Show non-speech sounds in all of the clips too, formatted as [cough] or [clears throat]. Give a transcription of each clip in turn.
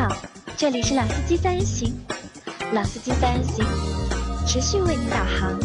好，这里是老司机三人行，老司机三人行持续为您导航。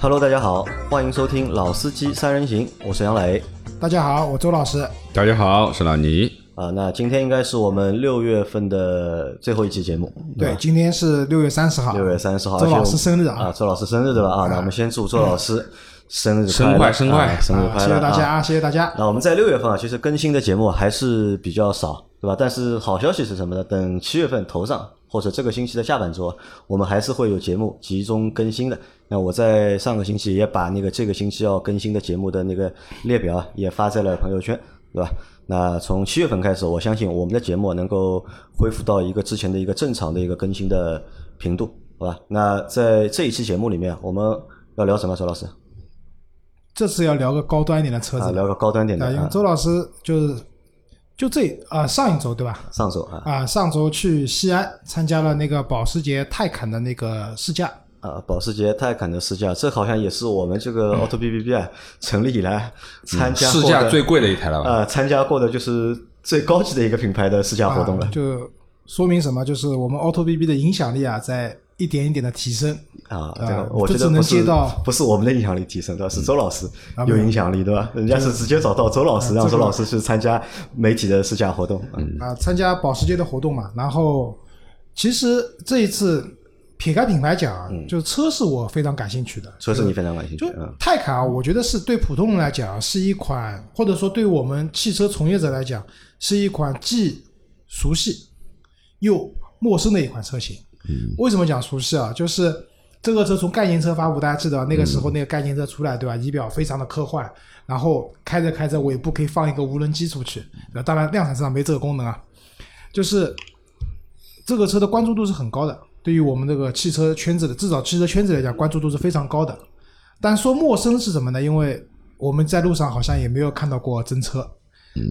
Hello，大家好，欢迎收听老司机三人行，我是杨磊大家好，我周老师。大家好，我是老倪。啊。那今天应该是我们六月份的最后一期节目，对，吧？今天是六月三十号，六月三十号，周老师生日啊啊！周老师生日对吧？啊，那我们先祝周老师 [laughs] 生日生快乐快生快啊生日啊，快乐！谢谢大家啊，谢谢大家。那我们在六月份啊，其实更新的节目还是比较少，对吧？但是好消息是什么呢？等七月份头上或者这个星期的下半周，我们还是会有节目集中更新的。那我在上个星期也把那个这个星期要更新的节目的那个列表啊，也发在了朋友圈，对吧？那从七月份开始，我相信我们的节目能够恢复到一个之前的一个正常的一个更新的频度，好吧？那在这一期节目里面，我们要聊什么？周老师这次要聊个高端一点的车啊，子，聊个高端点的啊，因为啊，周老师就是就这啊上一周对吧？上周啊啊，上周去西安参加了那个保时捷泰坦的那个试驾，啊，保时捷泰坦的试驾，这好像也是我们这个 Auto B B B 啊成立以来参加过的试驾最贵的一台了吧？呃参加过的就是最高级的一个品牌的试驾活动了啊，就说明什么？就是我们 Auto BB 的影响力啊，在一点一点的提升。啊。啊这个我觉得不是接到不是我们的影响力提升，对吧？是周老师啊有影响力，对吧？人家是直接找到周老师，让周老师去参加媒体的试驾活动。嗯啊，参加保时捷的活动嘛。然后，其实这一次撇开品牌讲啊，就车是我非常感兴趣的。车是你非常感兴趣就，嗯泰坦啊，我觉得是对普通人来讲是一款，或者说对我们汽车从业者来讲，是一款既熟悉又陌生的一款车型。为什么讲熟悉啊？就是这个车从概念车发布，大家记得那个时候那个概念车出来，对吧？仪表非常的科幻，然后开着开着尾部可以放一个无人机出去，那当然量产车上没这个功能啊。就是这个车的关注度是很高的，对于我们这个汽车圈子的，至少汽车圈子来讲，关注度是非常高的。但说陌生是什么呢？因为我们在路上好像也没有看到过真车，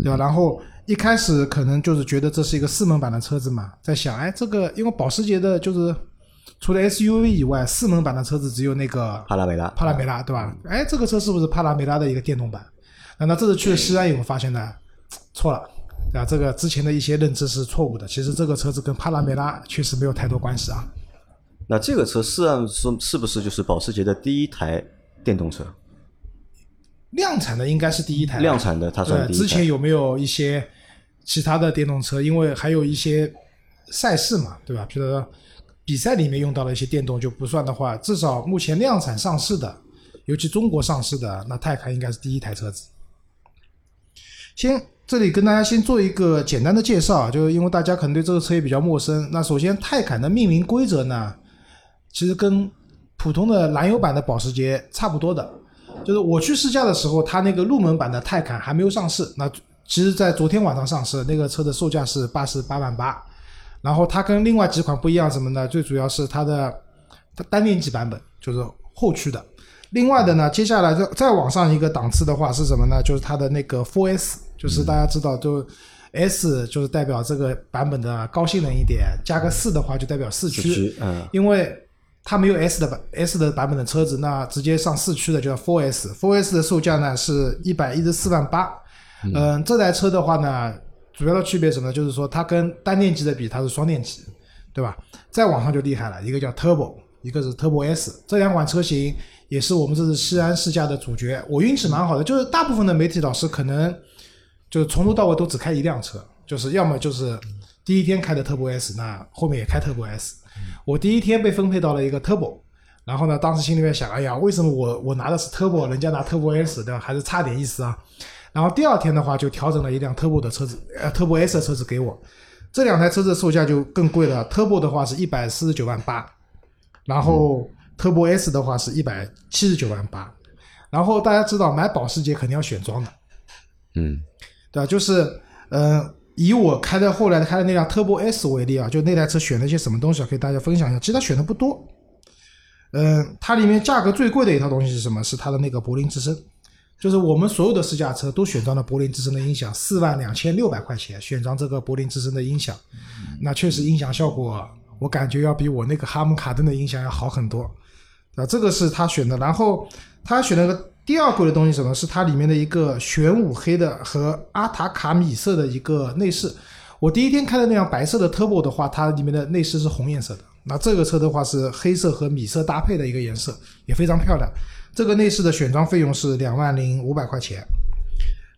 对吧？然后一开始可能就是觉得这是一个四门版的车子嘛，在想，哎，这个因为保时捷的就是除了 SUV 以外，四门版的车子只有那个帕拉梅拉，帕拉梅拉，对吧？哎，这个车是不是帕拉梅拉的一个电动版？那那这次去了西安以后发现呢，错了，对吧？这个之前的一些认知是错误的。其实这个车子跟帕拉梅拉确实没有太多关系啊。那这个车是按说是不是就是保时捷的第一台电动车？量产的应该是第一台，量产的它算，第一台之前有没有一些其他的电动车？因为还有一些赛事嘛，对吧？比如说比赛里面用到的一些电动就不算的话，至少目前量产上市的，尤其中国上市的，那泰坦应该是第一台车子。先这里跟大家先做一个简单的介绍，就是因为大家可能对这个车也比较陌生。那首先，泰坦的命名规则呢，其实跟普通的燃油版的保时捷差不多的。就是我去试驾的时候，它那个入门版的泰坦还没有上市。那其实，在昨天晚上上市，那个车的售价是八十八万八。然后它跟另外几款不一样什么呢？最主要是它的它单电机版本，就是后驱的。另外的呢，接下来再再往上一个档次的话是什么呢？就是它的那个 4S，就是大家知道，就 S 就是代表这个版本的高性能一点，加个四的话就代表四四驱。嗯因为它没有 S 的版 S 的版本的车子，那直接上四驱的就叫 4S。4S 的售价呢是一百一十四万八。嗯，这台车的话呢，主要的区别什么呢？就是说它跟单电机的比，它是双电机，对吧？再往上就厉害了，一个叫 Turbo，一个是 Turbo S。这两款车型也是我们这次西安试驾的主角。我运气蛮好的，就是大部分的媒体老师可能就是从头到尾都只开一辆车，就是要么就是第一天开的 Turbo S，那后面也开 Turbo S。我第一天被分配到了一个 Turbo，然后呢，当时心里面想，哎呀，为什么我我拿的是 Turbo，人家拿 Turbo S，对吧？还是差点意思啊。然后第二天的话，就调整了一辆 Turbo 的车子，呃，Turbo S 的车子给我。这两台车子售价就更贵了，Turbo 的话是一百四十九万八，然后 Turbo S 的话是一百七十九万八。然后大家知道买保时捷肯定要选装的，嗯，对吧？就是，呃，以我开的后来开的那辆 Turbo S 为例啊，就那台车选了一些什么东西啊，可以大家分享一下。其实它选的不多，嗯、它里面价格最贵的一套东西是什么？是它的那个柏林之声，就是我们所有的试驾车都选装了柏林之声的音响，四万两千六百块钱选装这个柏林之声的音响，那确实音响效果，我感觉要比我那个哈姆卡顿的音响要好很多。啊，这个是他选的，然后他选了个第二贵的东西是什么？是它里面的一个玄武黑的和阿塔卡米色的一个内饰。我第一天开的那辆白色的 Turbo 的话，它里面的内饰是红颜色的。那这个车的话是黑色和米色搭配的一个颜色，也非常漂亮。这个内饰的选装费用是两万零五百块钱，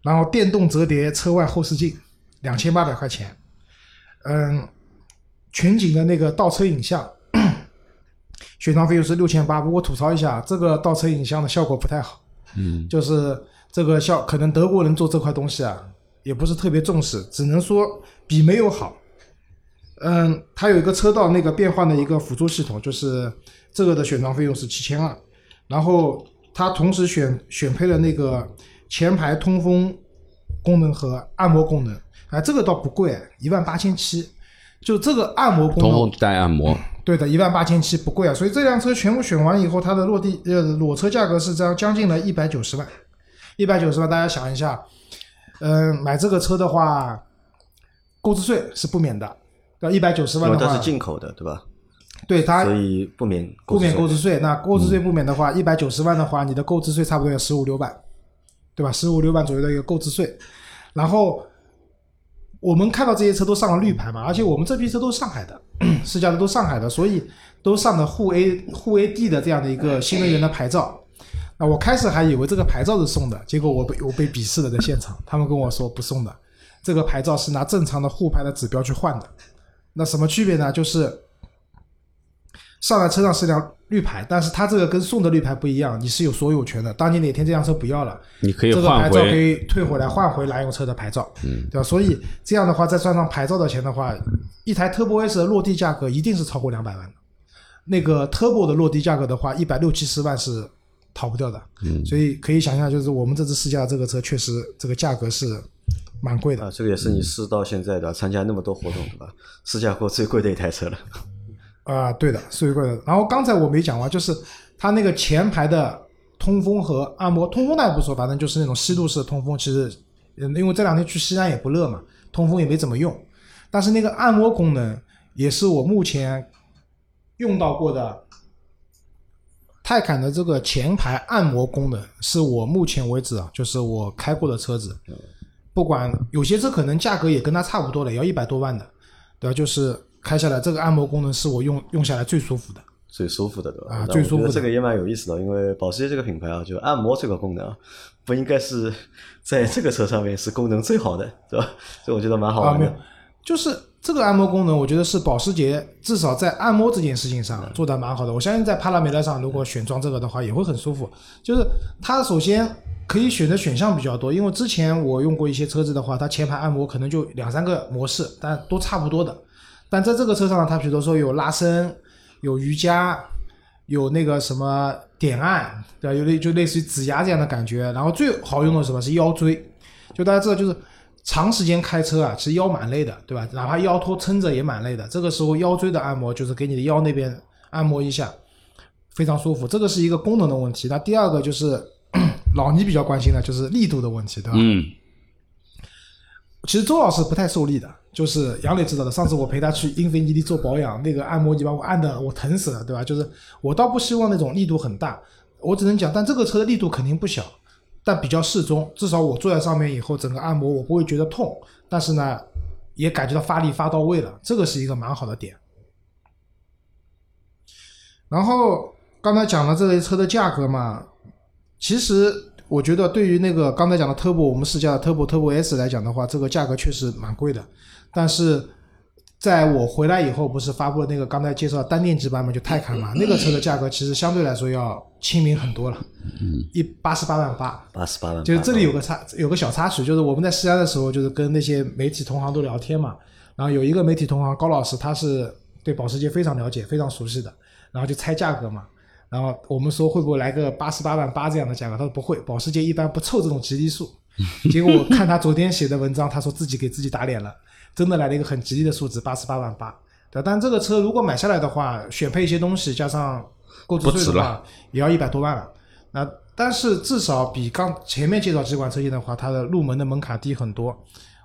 然后电动折叠车外后视镜两千八百块钱，嗯，全景的那个倒车影像，选装费用是六千八。不过吐槽一下，这个倒车影像的效果不太好，嗯，[laughs] 就是这个效可能德国人做这块东西啊，也不是特别重视，只能说比没有好。嗯，它有一个车道那个变换的一个辅助系统，就是这个的选装费用是七千二，然后它同时选选配了那个前排通风功能和按摩功能，哎，这个倒不贵，一万八千七，就这个按摩功能，通风带按摩，对的，一万八千七不贵啊，所以这辆车全部选完以后，它的落地呃裸车价格是将将近了一百九十万，一百九十万，大家想一下，嗯、买这个车的话，购置税是不免的，要一百九十万的话，因为它是进口的，对吧？对它所以不免不免购置置税。那购置税不免的话，一百九十万的话，你的购置税差不多有十五六万，对吧？十五六万左右的一个购置税。然后我们看到这些车都上了绿牌嘛，而且我们这批车都是上海的，试驾的都上海的，所以都上的沪 A 沪 A D 的这样的一个新能源的牌照。那我开始还以为这个牌照是送的，结果我被我被鄙视了，在现场，他们跟我说不送的，这个牌照是拿正常的沪牌的指标去换的。那什么区别呢？就是上来车上是辆绿牌，但是它这个跟送的绿牌不一样，你是有所有权的。当你哪天这辆车不要了，你可以这个牌照可，以退回来换回燃油车的牌照，嗯，对吧？所以这样的话，再算上牌照的钱的话，一台 Turbo S 的落地价格一定是超过两百万的。那个 Turbo 的落地价格的话，一百六七十万是逃不掉的。嗯所以可以想象，就是我们这次试驾这个车，确实这个价格是蛮贵的。啊，这个也是你试到现在的，参加那么多活动，对吧？试驾过最贵的一台车了。啊、对的，是最贵的。然后刚才我没讲完，就是它那个前排的通风和按摩，通风那也不说，反正就是那种吸入式的通风。其实，嗯因为这两天去西安也不热嘛，通风也没怎么用。但是那个按摩功能也是我目前用到过的泰坦的这个前排按摩功能，是我目前为止啊，就是我开过的车子，不管有些车可能价格也跟它差不多的，也要一百多万的，对吧？就是开下来这个按摩功能是我用用下来最舒服的。最舒服的，对吧？啊最舒服这个也蛮有意思的，因为保时捷这个品牌啊，就按摩这个功能啊，不应该是在这个车上面是功能最好的，对吧？[laughs] 所以我觉得蛮好啊，没有玩的。，就是这个按摩功能，我觉得是保时捷至少在按摩这件事情上做的蛮好的。我相信在帕拉梅拉上，如果选装这个的话，也会很舒服。就是它首先可以选的选项比较多，因为之前我用过一些车子的话，它前排按摩可能就两三个模式，但都差不多的。但在这个车上呢，它比如说有拉伸、有瑜伽、有那个什么点按，对吧？有类就类似于指压这样的感觉。然后最好用的是什么是腰椎，就大家知道，就是长时间开车啊，其实腰蛮累的，对吧？哪怕腰托撑着也蛮累的。这个时候腰椎的按摩就是给你的腰那边按摩一下，非常舒服。这个是一个功能的问题。那第二个就是 [coughs] 老倪比较关心的就是力度的问题，对吧？嗯，其实周老师不太受力的，就是杨磊知道的。上次我陪他去英菲尼迪做保养，那个按摩仪把我按的我疼死了，对吧？就是我倒不希望那种力度很大，我只能讲，但这个车的力度肯定不小，但比较适中。至少我坐在上面以后，整个按摩我不会觉得痛，但是呢，也感觉到发力发到位了，这个是一个蛮好的点。然后刚才讲了这类车的价格嘛，其实我觉得对于那个刚才讲的 Turbo，我们试驾的 Turbo Turbo S 来讲的话，这个价格确实蛮贵的。但是在我回来以后，不是发布了那个刚才介绍的单电机版本，就泰坦嘛，那个车的价格其实相对来说要亲民很多了，一八十八万八。八十八万，就是这里有个插有个小插曲，就是我们在西安的时候，就是跟那些媒体同行都聊天嘛，然后有一个媒体同行高老师，他是对保时捷非常了解、非常熟悉的，然后就猜价格嘛。然后我们说会不会来个八十八万八这样的价格？他说不会，保时捷一般不凑这种吉利数。结果我看他昨天写的文章，他说自己给自己打脸了，真的来了一个很吉利的数字，八十八万八。对，但这个车如果买下来的话，选配一些东西加上购置税的话，也要一百多万了。那但是至少比刚前面介绍几款车型的话，它的入门的门槛低很多。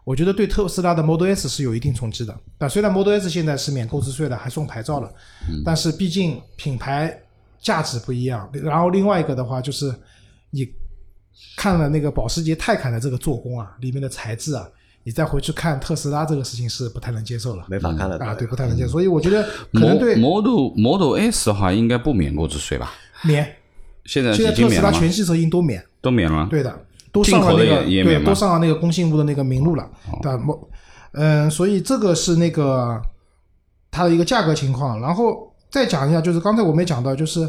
我觉得对特斯拉的 Model S 是有一定冲击的。但虽然 Model S 现在是免购置税的，还送牌照了，但是毕竟品牌价值不一样。然后另外一个的话就是，你看了那个保时捷泰坦的这个做工啊，里面的材质啊，你再回去看特斯拉这个事情是不太能接受了。没法看了啊，对，不太能接受。所以我觉得可能对 Model Model S 的话，应该不免购置税吧？免，现在现在特斯？拉全系车型都免。都免了。对的，都上了那个对，都上了那个工信部的那个名录了，对吧？某嗯，所以这个是那个它的一个价格情况，然后再讲一下，就是刚才我没讲到，就是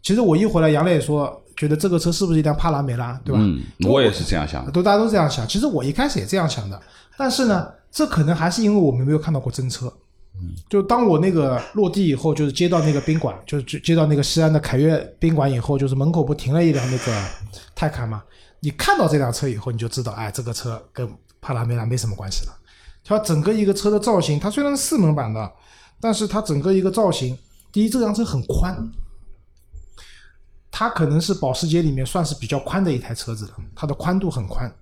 其实我一回来，杨磊也说觉得这个车是不是一辆帕拉梅拉，对吧？嗯，我也是这样想的。都大家都这样想，其实我一开始也这样想的，但是呢，这可能还是因为我们没有看到过真车。就当我那个落地以后，就是接到那个宾馆，就是接接到那个西安的凯悦宾馆以后，就是门口不停了一辆那个泰坦嘛。你看到这辆车以后，你就知道，哎，这个车跟帕拉梅拉没什么关系了。它整个一个车的造型，它虽然是四门版的，但是它整个一个造型，第一，这辆车很宽，它可能是保时捷里面算是比较宽的一台车子了，它的宽度很宽，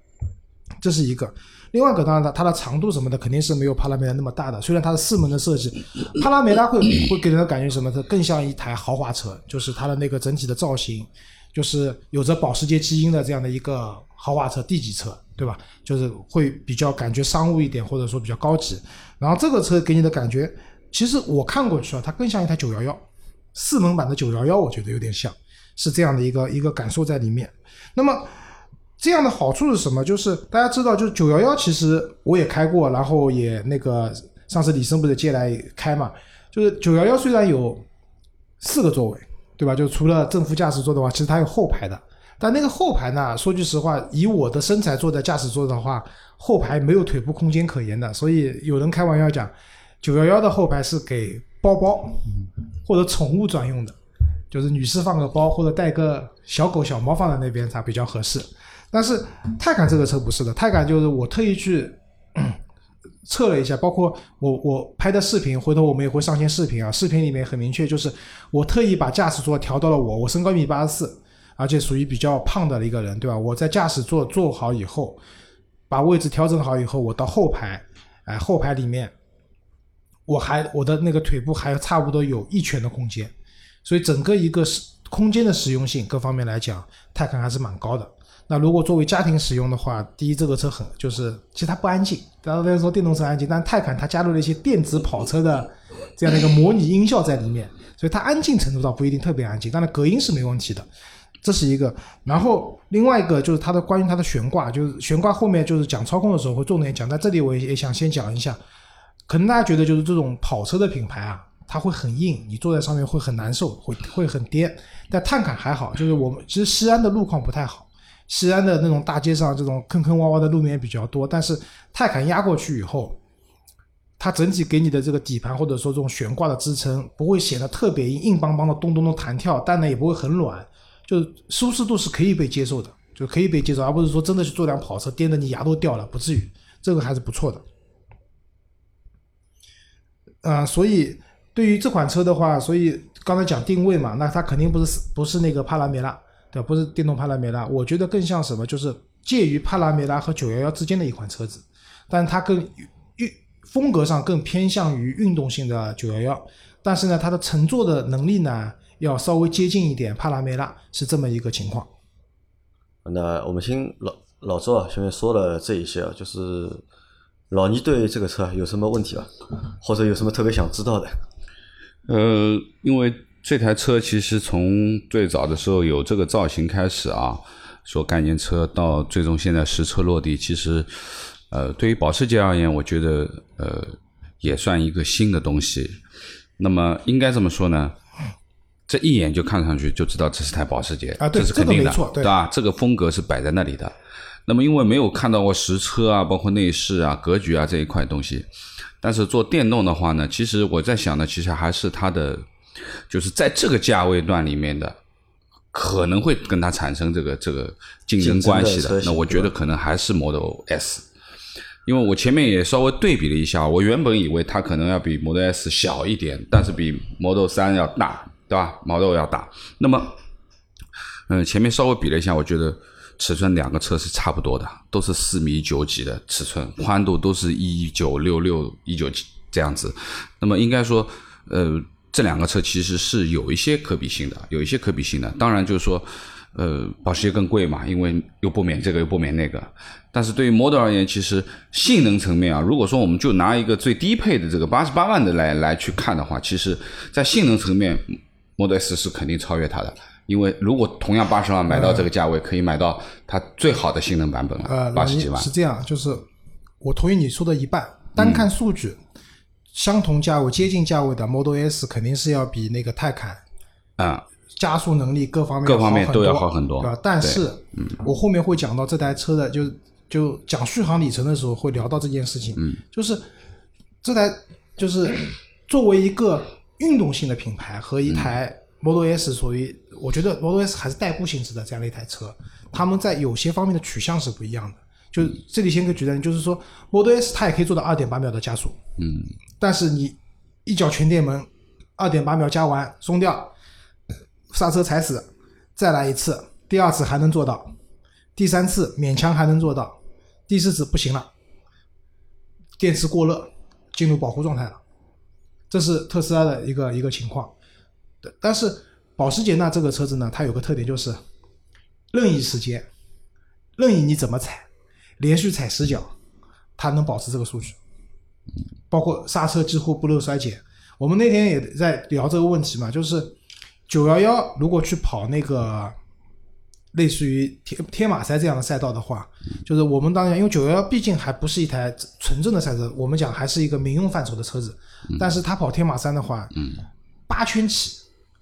这是一个。另外一个当然它它的长度什么的肯定是没有帕拉梅拉那么大的，虽然它是四门的设计，帕拉梅拉会会给人的感觉什么？它更像一台豪华车，就是它的那个整体的造型，就是有着保时捷基因的这样的一个豪华车 D 级车，对吧？就是会比较感觉商务一点，或者说比较高级。然后这个车给你的感觉，其实我看过去啊，它更像一台911，，四门版的911，，我觉得有点像，是这样的一个一个感受在里面。那么这样的好处是什么？就是大家知道，就是九幺幺，其实我也开过，然后也那个上次李生不是借来开嘛？就是九幺幺虽然有四个座位，对吧？就除了正副驾驶座的话，其实它有后排的。但那个后排呢，说句实话，以我的身材坐在驾驶座的话，后排没有腿部空间可言的。所以有人开玩笑讲，九幺幺的后排是给包包或者宠物专用的，就是女士放个包或者带个小狗小猫放在那边才比较合适。但是泰坦这个车不是的，泰坦就是我特意去 [clears throat] 测了一下，包括我我拍的视频，回头我们也会上线视频啊。视频里面很明确，就是我特意把驾驶座调到了我，我身高一米八十四，而且属于比较胖的一个人，对吧？我在驾驶座坐好以后，把位置调整好以后，我到后排，哎，后排里面，我还我的那个腿部还差不多有一拳的空间，所以整个一个是空间的实用性各方面来讲，泰坦还是蛮高的。那如果作为家庭使用的话，第一，这个车很就是其实它不安静，大家都说电动车安静，但是泰坦它加入了一些电子跑车的这样的一个模拟音效在里面，所以它安静程度倒不一定特别安静，当然隔音是没问题的，这是一个。然后另外一个就是它的关于它的悬挂，就是悬挂后面就是讲操控的时候会重点讲，在这里我也想先讲一下，可能大家觉得就是这种跑车的品牌啊，它会很硬，你坐在上面会很难受，会会很颠，但泰坦还好，就是我们其实西安的路况不太好。西安的那种大街上，这种坑坑洼洼的路面比较多，但是泰坦压过去以后，它整体给你的这个底盘或者说这种悬挂的支撑不会显得特别硬，硬邦邦的咚咚咚弹跳，但呢也不会很软，就是舒适度是可以被接受的，就可以被接受，而不是说真的去坐辆跑车颠得你牙都掉了，不至于，这个还是不错的。啊、所以对于这款车的话，所以刚才讲定位嘛，那它肯定不是不是那个帕拉梅拉。对，不是电动帕拉梅拉，我觉得更像什么，就是介于帕拉梅拉和九幺幺之间的一款车子，但它更运风格上更偏向于运动性的九幺幺，但是呢，它的乘坐的能力呢要稍微接近一点帕拉梅拉，是这么一个情况。那我们听老老周啊，前面说了这一些啊，就是老倪对这个车有什么问题吧，或者有什么特别想知道的？呃，因为这台车其实从最早的时候有这个造型开始啊，说概念车到最终现在实车落地，其实呃对于保时捷而言，我觉得呃也算一个新的东西。那么应该这么说呢？这一眼就看上去就知道这是台保时捷啊对这是肯定的，这个对吧？这个风格是摆在那里的。那么因为没有看到过实车啊，包括内饰啊、格局啊这一块东西，但是做电动的话呢，其实我在想呢，其实还是它的，就是在这个价位段里面的，可能会跟它产生这个这个竞争关系的那我觉得可能还是 Model S，因为我前面也稍微对比了一下，我原本以为它可能要比 Model S 小一点，但是比 Model 三要大，对吧？Model 要大。那么，嗯，前面稍微比了一下，我觉得尺寸两个车是差不多的，都是四米九几的尺寸，宽度都是一九六六、一九七这样子。那么应该说，呃，这两个车其实是有一些可比性的，有一些可比性的。当然就是说，呃，保时捷更贵嘛，因为又不免这个又不免那个。但是对于 Model 而言，其实性能层面啊，如果说我们就拿一个最低配的这个八十八万的来来去看的话，其实在性能层面，Model S 是肯定超越它的。因为如果同样八十万买到这个价位，可以买到它最好的性能版本呃了，，八十几万是。这样，就是我同意你说的一半。单看数据，相同价位、接近价位的 Model S 肯定是要比那个泰坦啊、加速能力各方面各方面都要好很多对吧？但是，我后面会讲到这台车的，就就讲续航里程的时候会聊到这件事情。嗯，就是这台就是作为一个运动性的品牌和一台 Model S 属于，我觉得 Model S 还是代步性质的这样的一台车，他们在有些方面的取向是不一样的。就这里先给举个例，就是说 Model S 它也可以做到二点八秒的加速，嗯，但是你一脚全电门，二点八秒加完松掉，刹车踩死，再来一次，第二次还能做到，第三次勉强还能做到，第四次不行了，电池过热，进入保护状态了，这是特斯拉的一个一个情况。但是保时捷呢，这个车子呢，它有个特点就是任意时间，任意你怎么踩，连续踩十脚，它能保持这个数据。包括刹车几乎不漏衰减。我们那天也在聊这个问题嘛，就是九幺幺如果去跑那个类似于天天马赛这样的赛道的话，就是我们当然因为九幺幺毕竟还不是一台纯正的赛车，我们讲还是一个民用范畴的车子，但是它跑天马山的话，八圈起，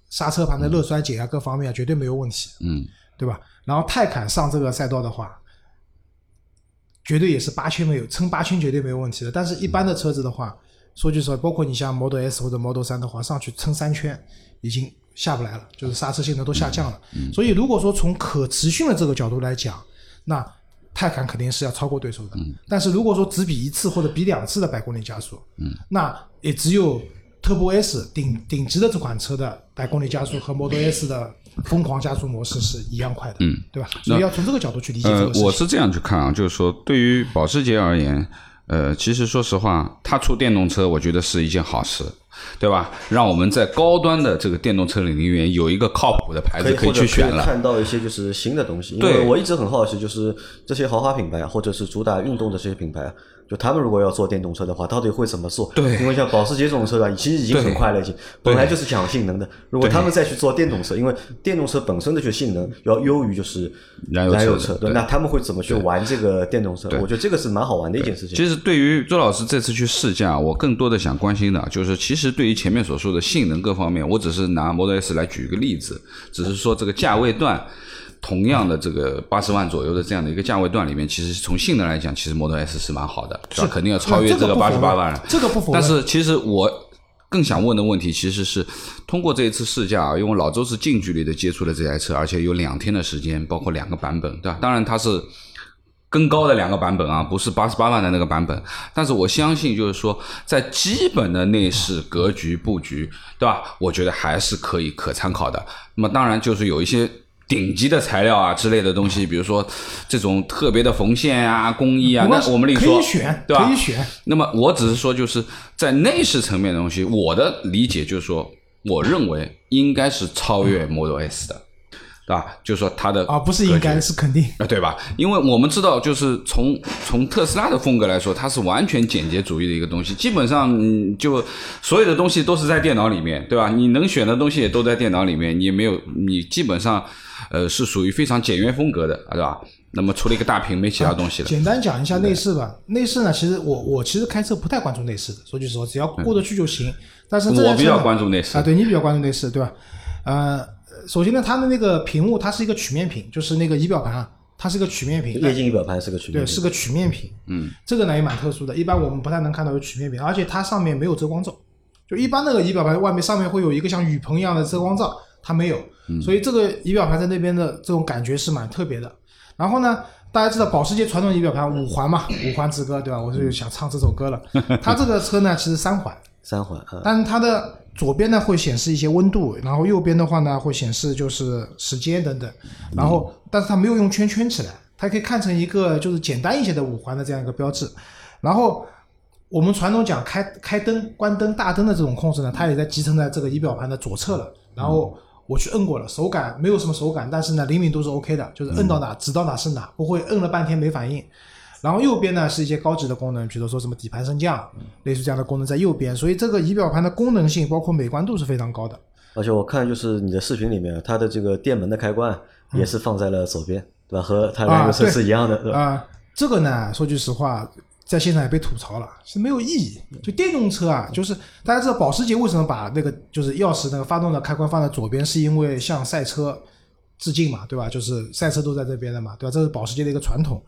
刹车盘的热衰减啊各方面啊绝对没有问题，嗯，对吧？然后泰坦上这个赛道的话，绝对也是八圈没有撑八圈绝对没有问题的。但是，一般的车子的话，说句实话，包括你像 Model S 或者 Model 3的话，上去撑三圈已经下不来了，就是刹车性能都下降了。所以，如果说从可持续的这个角度来讲，那泰坦肯定是要超过对手的。但是如果说只比一次或者比两次的百公里加速，嗯那也只有 Turbo S 顶顶级的这款车的百公里加速和 Model S 的疯狂加速模式是一样快的，嗯，对吧？所以要从这个角度去理解这个事，情。呃我是这样去看啊，就是说对于保时捷而言，呃，其实说实话，它出电动车，我觉得是一件好事，对吧？让我们在高端的这个电动车领域里面有一个靠谱的牌子可以可以或者去选了。看到一些就是新的东西，因对为我一直很好奇，就是这些豪华品牌啊，或者是主打运动的这些品牌啊，就他们如果要做电动车的话，到底会怎么做？对因为像保时捷这种车吧，其实已经很快了，已经本来就是讲性能的。如果他们再去做电动车，因为电动车本身的就性能要优于就是燃油车那他们会怎么去玩这个电动车？我觉得这个是蛮好玩的一件事情。其实对于周老师这次去试驾，我更多的想关心的就是，其实对于前面所说的性能各方面，我只是拿 Model S 来举一个例子，只是说这个价位段。同样的这个八十万左右的这样的一个价位段里面，其实从性能来讲，其实 Model S 是蛮好的，是吧肯定要超越这个八十八万了。这个不否认但是其实我更想问的问题，其实是通过这一次试驾啊，因为老周是近距离的接触了这台车，而且有两天的时间，包括两个版本，对吧？当然它是更高的两个版本啊，不是八十八万的那个版本。但是我相信，就是说，在基本的内饰格局布局，对吧？我觉得还是可以可参考的。那么当然就是有一些。顶级的材料啊之类的东西，比如说这种特别的缝线啊、工艺啊，那我们另说，以选，对吧？可以选。那么我只是说，就是在内饰层面的东西，我的理解就是说，我认为应该是超越 Model S 的，对吧？就是说它的啊，不是应该是肯定。啊，对吧？因为我们知道，就是从从特斯拉的风格来说，它是完全简洁主义的一个东西，基本上嗯就所有的东西都是在电脑里面，对吧？你能选的东西也都在电脑里面，你没有，你基本上呃是属于非常简约风格的，对吧？那么除了一个大屏，没其他东西了。简单讲一下内饰吧。内饰呢，其实我我其实开车不太关注内饰的，说句实话，只要过得去就行。但是我比较关注内饰啊，对你比较关注内饰，对吧？呃，首先呢，它的那个屏幕它是一个曲面屏，就是那个仪表盘啊，它是个曲面屏。液晶仪表盘是个曲面屏，对，是个曲面屏。嗯，这个呢也蛮特殊的，一般我们不太能看到有曲面屏，而且它上面没有遮光罩。就一般那个仪表盘外面上面会有一个像雨棚一样的遮光罩，它没有，所以这个仪表盘在那边的这种感觉是蛮特别的。然后呢，大家知道保时捷传统仪表盘五环嘛，五环之歌对吧？我就想唱这首歌了。它这个车呢其实三环，[laughs] 三环啊，但是它的左边呢会显示一些温度，然后右边的话呢会显示就是时间等等，然后但是它没有用圈圈起来，它可以看成一个就是简单一些的五环的这样一个标志。然后我们传统讲开开灯、关灯、大灯的这种控制呢，它也在集成在这个仪表盘的左侧了。然后我去摁过了，手感没有什么手感，但是呢灵敏度是 OK 的，就是摁到哪指到哪是哪，不会摁了半天没反应。然后右边呢是一些高级的功能，比如说什么底盘升降，类似这样的功能在右边，所以这个仪表盘的功能性包括美观度是非常高的。而且我看就是你的视频里面，它的这个电门的开关也是放在了左边，对吧？和它那个车是一样的，对吧？啊、这个呢，说句实话，在现场也被吐槽了，是没有意义。就电动车啊，就是大家知道保时捷为什么把那个就是钥匙那个发动的开关放在左边，是因为向赛车致敬嘛，对吧？就是赛车都在这边的嘛，对吧？这是保时捷的一个传统。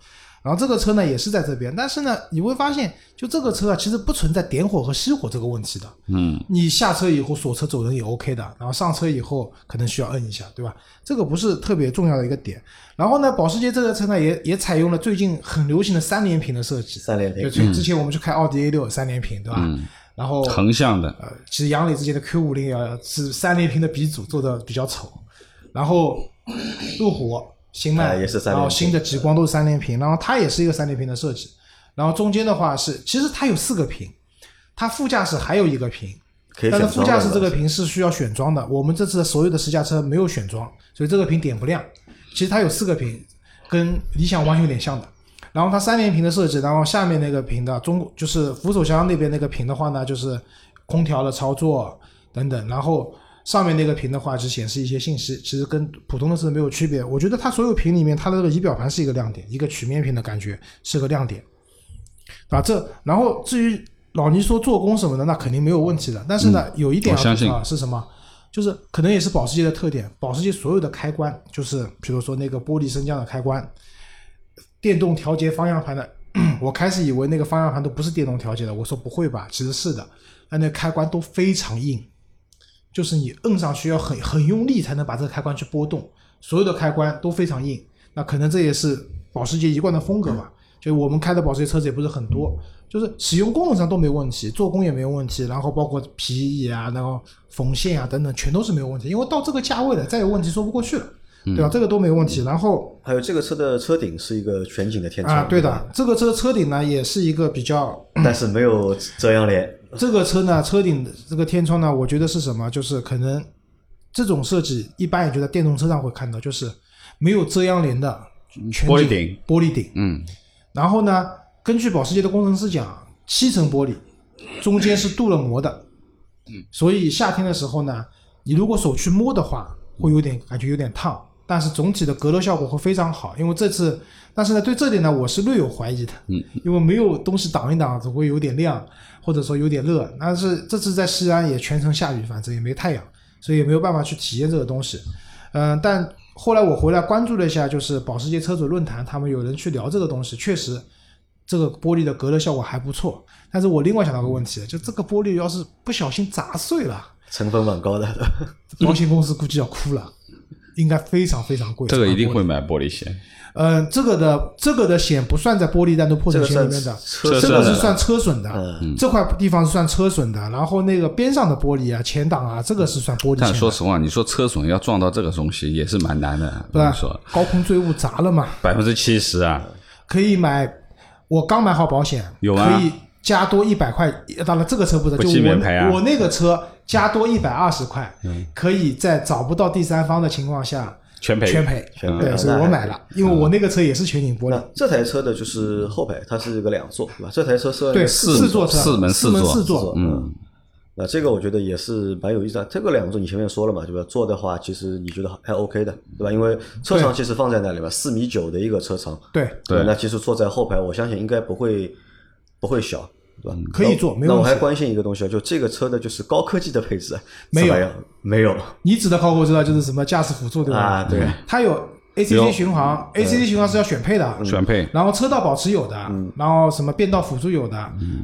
然后这个车呢也是在这边，但是呢，你会发现，就这个车啊，其实不存在点火和熄火这个问题的。嗯，你下车以后锁车走人也 OK 的，然后上车以后可能需要摁一下，对吧？这个不是特别重要的一个点。然后呢，保时捷这个车呢也也采用了最近很流行的三连屏的设计，三连屏就之前我们去开奥迪 A 六三连屏，对吧？然后横向的，呃，其实杨磊之前的 Q 五零啊是三连屏的鼻祖，做的比较丑。然后路虎、新迈、哎也是三连屏然后新的极光都是三连屏，然后它也是一个三连屏的设计。然后中间的话是，其实它有四个屏，它副驾驶还有一个屏，但是副驾驶这个屏是需要选装的，我们这次所有的试驾车没有选装，所以这个屏点不亮。其实它有四个屏，跟理想 ONE 有点像的。然后它三连屏的设计，然后下面那个屏的中就是扶手箱那边那个屏的话呢，就是空调的操作等等。然后上面那个屏的话，只显示一些信息，其实跟普通的车没有区别。我觉得它所有屏里面，它的这个仪表盘是一个亮点，一个曲面屏的感觉是个亮点。啊，这然后至于老倪说做工什么的，那肯定没有问题的。但是呢，有一点要我相信吐槽是什么？就是可能也是保时捷的特点，保时捷所有的开关，就是比如说那个玻璃升降的开关，电动调节方向盘的，[clears throat] 我开始以为那个方向盘都不是电动调节的，我说不会吧，其实是的，那那开关都非常硬，就是你摁上去要很很用力才能把这个开关去拨动，所有的开关都非常硬，那可能这也是保时捷一贯的风格吧。就我们开的保时捷车子也不是很多，就是使用功能上都没问题，做工也没有问题，然后包括皮椅啊，然后缝线啊等等，全都是没有问题。因为到这个价位了，再有问题说不过去了，对吧？这个都没问题。然后还有这个车的车顶是一个全景的天窗啊，对的，这个车车顶呢也是一个比较但是没有遮阳帘，这个车呢，车顶的这个天窗呢，我觉得是什么？就是可能这种设计一般也就在电动车上会看到，就是没有遮阳帘的全玻璃顶，玻璃顶。嗯，然后呢，根据保时捷的工程师讲，七层玻璃，中间是镀了膜的。嗯，所以夏天的时候呢，你如果手去摸的话，会有点感觉有点烫，但是总体的隔热效果会非常好。因为这次，但是呢，对这点呢，我是略有怀疑的。嗯，因为没有东西挡一挡，总会有点亮，或者说有点热。但是这次在西安也全程下雨，反正也没太阳，所以也没有办法去体验这个东西。嗯、但后来我回来关注了一下，就是保时捷车主论坛，他们有人去聊这个东西，确实这个玻璃的隔热效果还不错。但是我另外想到个问题，就这个玻璃要是不小心砸碎了，成本蛮高的。[laughs] 保险公司估计要哭了，应该非常非常贵。这个一定。会买玻璃险。嗯，这个的这个的险不算在玻璃弹头破损险里面的，这个是算车损的，嗯这块地方是算车损的，然后那个边上的玻璃啊、前挡啊，这个是算玻璃但。说实话，你说车损要撞到这个东西也是蛮难的。不然我跟你说高空坠物砸了嘛，百分之七十啊，可以买，我刚买好保险，有啊可以加多一百块。当然这个车不是，就我我那个车加多一百二十块，可以在找不到第三方的情况下全赔。全赔。全赔对，所以我买了，因为我那个车也是全景玻璃那。这台车的就是后排，它是一个两座，对吧？这台车是对，四四座车，四门四门四座四座，嗯，那这个我觉得也是蛮有意思的。这个两座你前面说了嘛，对吧？坐的话，其实你觉得还 OK 的，对吧？因为车长其实放在那里嘛，四米九的一个车长，对，对，那其实坐在后排，我相信应该不会不会小，对吧？可以做没问题那我还关心一个东西啊，就这个车的就是高科技的配置啊，没有没有你指的靠后知道就是什么驾驶辅助对吧？啊？对，它有有 ACC 巡航，ACC 巡航是要选配的，选配，然后车道保持有的，然后什么变道辅助有的，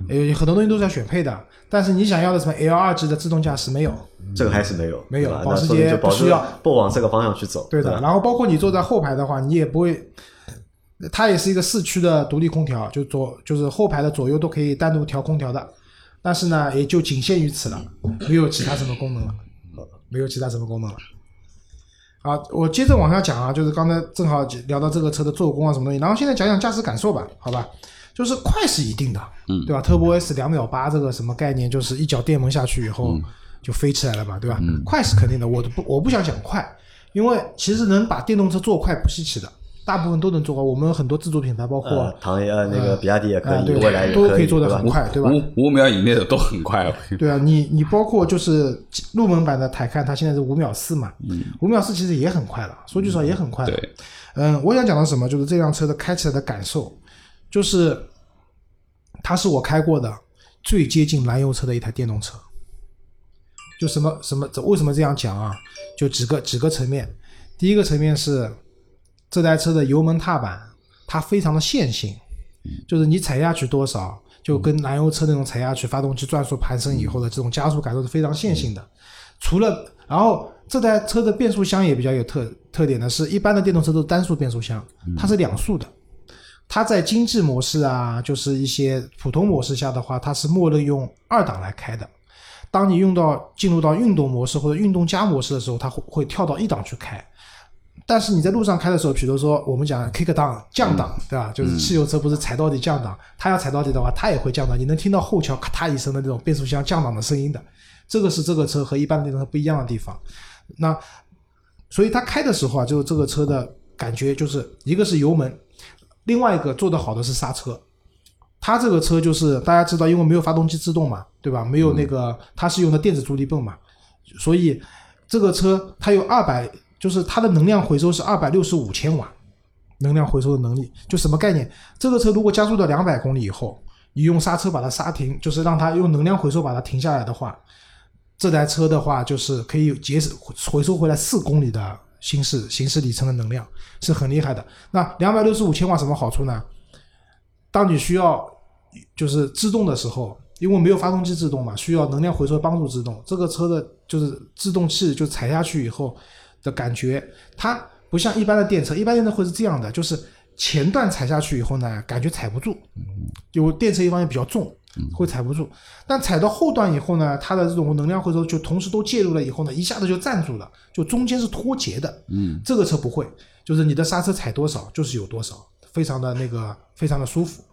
呃，很多东西都是要选配的。但是你想要的什么 L 二级的自动驾驶没有？这个还是没有，没有保时捷不需要不往这个方向去走，对的。然后包括你坐在后排的话，你也不会，它也是一个四驱的独立空调，就左就是后排的左右都可以单独调空调的。但是呢，也就仅限于此了，没有其他什么功能了，没有其他什么功能了。啊，我接着往下讲啊，就是刚才正好聊到这个车的做工啊什么东西，然后现在讲讲驾驶感受吧，好吧？就是快是一定的，嗯对吧？Turbo S 两秒八这个什么概念，就是一脚电门下去以后，就飞起来了嘛，对吧？快是肯定的，我都不我不想讲快，因为其实能把电动车做快不稀奇的，大部分都能做快。我们很多自主品牌，包括呃，唐呃那个比亚迪也可以，未来也都可以做的很快，对吧？五五秒以内的都很快。[laughs] 对啊，你你包括就是入门版的台看，它现在是五秒四嘛，五秒四其实也很快了，说句实话也很快了。对，嗯，我想讲的什么，就是这辆车的开起来的感受，就是它是我开过的最接近燃油车的一台电动车。就什么什么，为什么这样讲啊？就几个几个层面。第一个层面是这台车的油门踏板，它非常的线性，就是你踩下去多少，就跟燃油车那种踩下去，发动机转速攀升以后的这种加速感受是非常线性的。除了，然后这台车的变速箱也比较有特特点的是，一般的电动车都是单速变速箱，它是两速的。它在经济模式啊，就是一些普通模式下的话，它是默认用二档来开的。当你用到进入到运动模式或者运动加模式的时候，它会会跳到一档去开。但是你在路上开的时候，比如说我们讲 kick down 降档，对吧？就是汽油车不是踩到底降档，它要踩到底的话，它也会降档，你能听到后桥咔嗒一声的那种变速箱降档的声音的。这个是这个车和一般的电动车不一样的地方。那所以它开的时候啊，就是这个车的感觉就是一个是油门，另外一个做得好的是刹车。它这个车就是大家知道，因为没有发动机制动嘛，对吧？没有那个，它是用的电子助力泵嘛，所以这个车它有二百，就是它的能量回收是二百六十五千瓦，能量回收的能力，就什么概念？这个车如果加速到两百公里以后，你用刹车把它刹停，就是让它用能量回收把它停下来的话，这台车的话就是可以节省回收回来四公里的行驶行驶里程的能量，是很厉害的。那两百六十五千瓦什么好处呢？当你需要就是制动的时候，因为没有发动机制动嘛，需要能量回收帮助制动。这个车的就是制动器就踩下去以后的感觉，它不像一般的电车，一般电车会是这样的，就是前段踩下去以后呢，感觉踩不住，有电车一方面比较重，会踩不住。但踩到后段以后呢，它的这种能量回收就同时都介入了以后呢，一下子就站住了，就中间是脱节的。嗯，这个车不会，就是你的刹车踩多少就是有多少，非常的那个非常的舒服。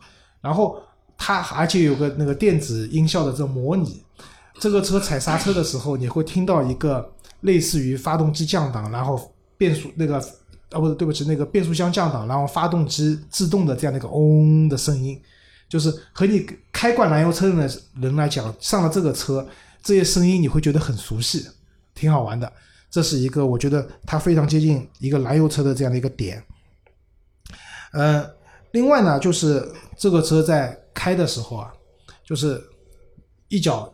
然后它而且有个那个电子音效的这种模拟，这个车踩刹车的时候，你会听到一个类似于发动机降档，然后变速那个啊不对不起那个变速箱降档，然后发动机制动的这样的一个嗡的声音，就是和你开惯燃油车的人来讲，上了这个车，这些声音你会觉得很熟悉，挺好玩的。这是一个我觉得它非常接近一个燃油车的这样的一个点。呃，另外呢，就是这个车在开的时候啊，就是一脚